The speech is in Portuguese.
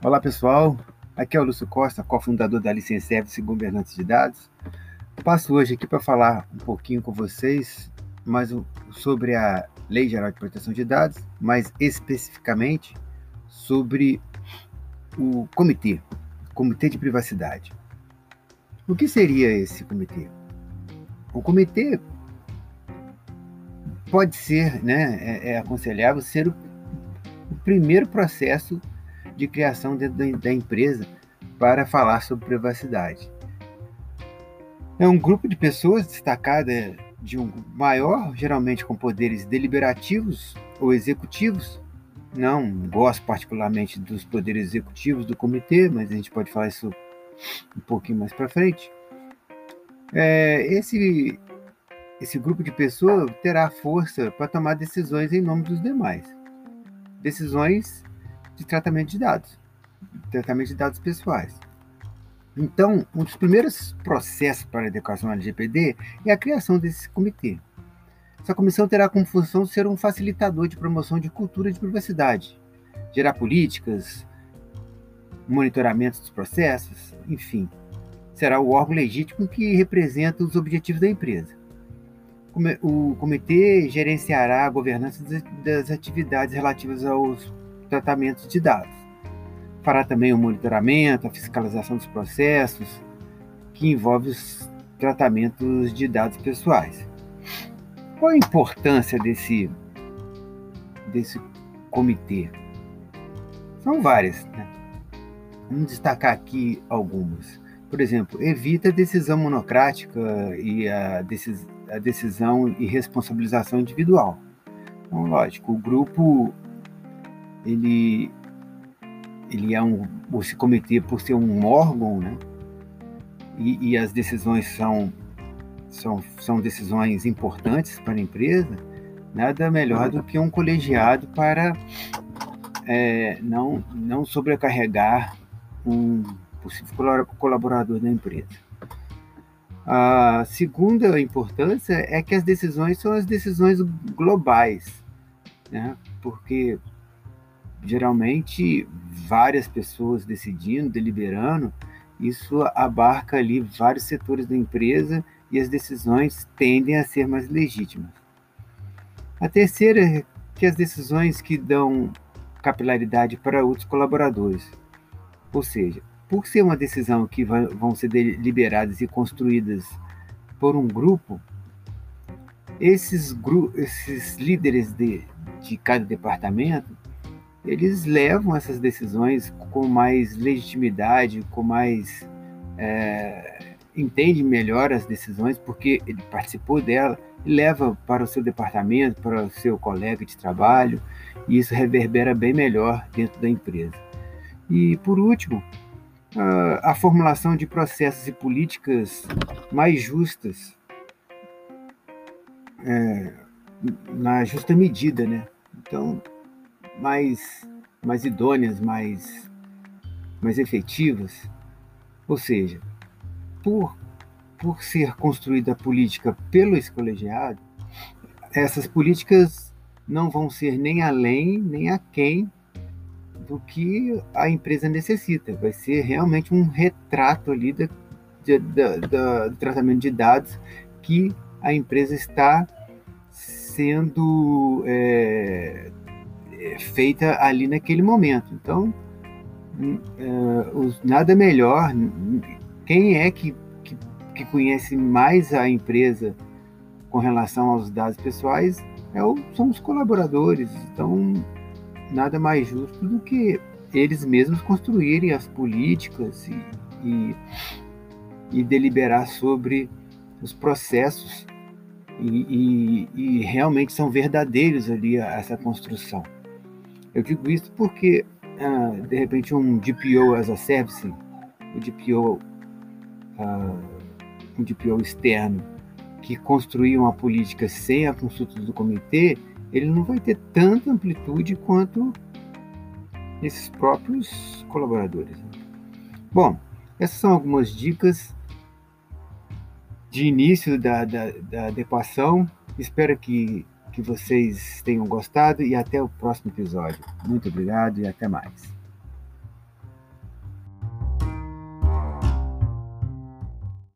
Olá pessoal, aqui é o Lúcio Costa, cofundador da Licença Service Governança de Dados. Passo hoje aqui para falar um pouquinho com vocês mais sobre a Lei Geral de Proteção de Dados, mais especificamente sobre o comitê, Comitê de Privacidade. O que seria esse comitê? O comitê pode ser, né, é, é aconselhável ser o, o, primeiro processo de criação dentro da, empresa para falar sobre privacidade. É um grupo de pessoas destacada de um maior, geralmente com poderes deliberativos ou executivos. Não gosto particularmente dos poderes executivos do comitê, mas a gente pode falar isso um pouquinho mais para frente. É, esse esse grupo de pessoas terá força para tomar decisões em nome dos demais. Decisões de tratamento de dados, tratamento de dados pessoais. Então, um dos primeiros processos para a adequação LGPD é a criação desse comitê. Essa comissão terá como função ser um facilitador de promoção de cultura de privacidade, gerar políticas, monitoramento dos processos, enfim. Será o órgão legítimo que representa os objetivos da empresa. O comitê gerenciará a governança das atividades relativas aos tratamentos de dados. Fará também o monitoramento, a fiscalização dos processos que envolve os tratamentos de dados pessoais. Qual a importância desse, desse comitê? São várias. Né? Vamos destacar aqui algumas. Por exemplo, evita a decisão monocrática e a, decis, a decisão e responsabilização individual. Então, lógico, o grupo ele ele é um esse comitê por ser um órgão, né? E, e, as decisões são, são são decisões importantes para a empresa. Nada melhor do que um colegiado para é, não não sobrecarregar um possível colaborador da empresa. A segunda importância é que as decisões são as decisões globais, né? Porque geralmente várias pessoas decidindo, deliberando, isso abarca ali vários setores da empresa e as decisões tendem a ser mais legítimas. A terceira é que as decisões que dão capilaridade para outros colaboradores. Ou seja, por ser uma decisão que vai, vão ser deliberadas e construídas por um grupo, esses, gru esses líderes de, de cada departamento eles levam essas decisões com mais legitimidade, com mais é, entende melhor as decisões porque ele participou dela leva para o seu departamento, para o seu colega de trabalho e isso reverbera bem melhor dentro da empresa. E por último, a, a formulação de processos e políticas mais justas é, na justa medida, né? Então mais, mais idôneas, mais, mais efetivas. Ou seja, por, por ser construída a política pelo colegiado, essas políticas não vão ser nem além nem aquém do que a empresa necessita. Vai ser realmente um retrato ali da, da, da, do tratamento de dados que a empresa está sendo é, feita ali naquele momento. Então, uh, nada melhor. Quem é que, que, que, conhece mais a empresa com relação aos dados pessoais é o, são os colaboradores. Então, nada mais justo do que eles mesmos construírem as políticas e, e, e deliberar sobre os processos e, e, realmente são verdadeiros ali essa construção. Eu digo isso porque, ah, de repente, um DPO as a service, um DPO, ah, um DPO externo, que construir uma política sem a consulta do comitê, ele não vai ter tanta amplitude quanto esses próprios colaboradores. Bom, essas são algumas dicas de início da, da, da adequação. Espero que que vocês tenham gostado e até o próximo episódio. Muito obrigado e até mais.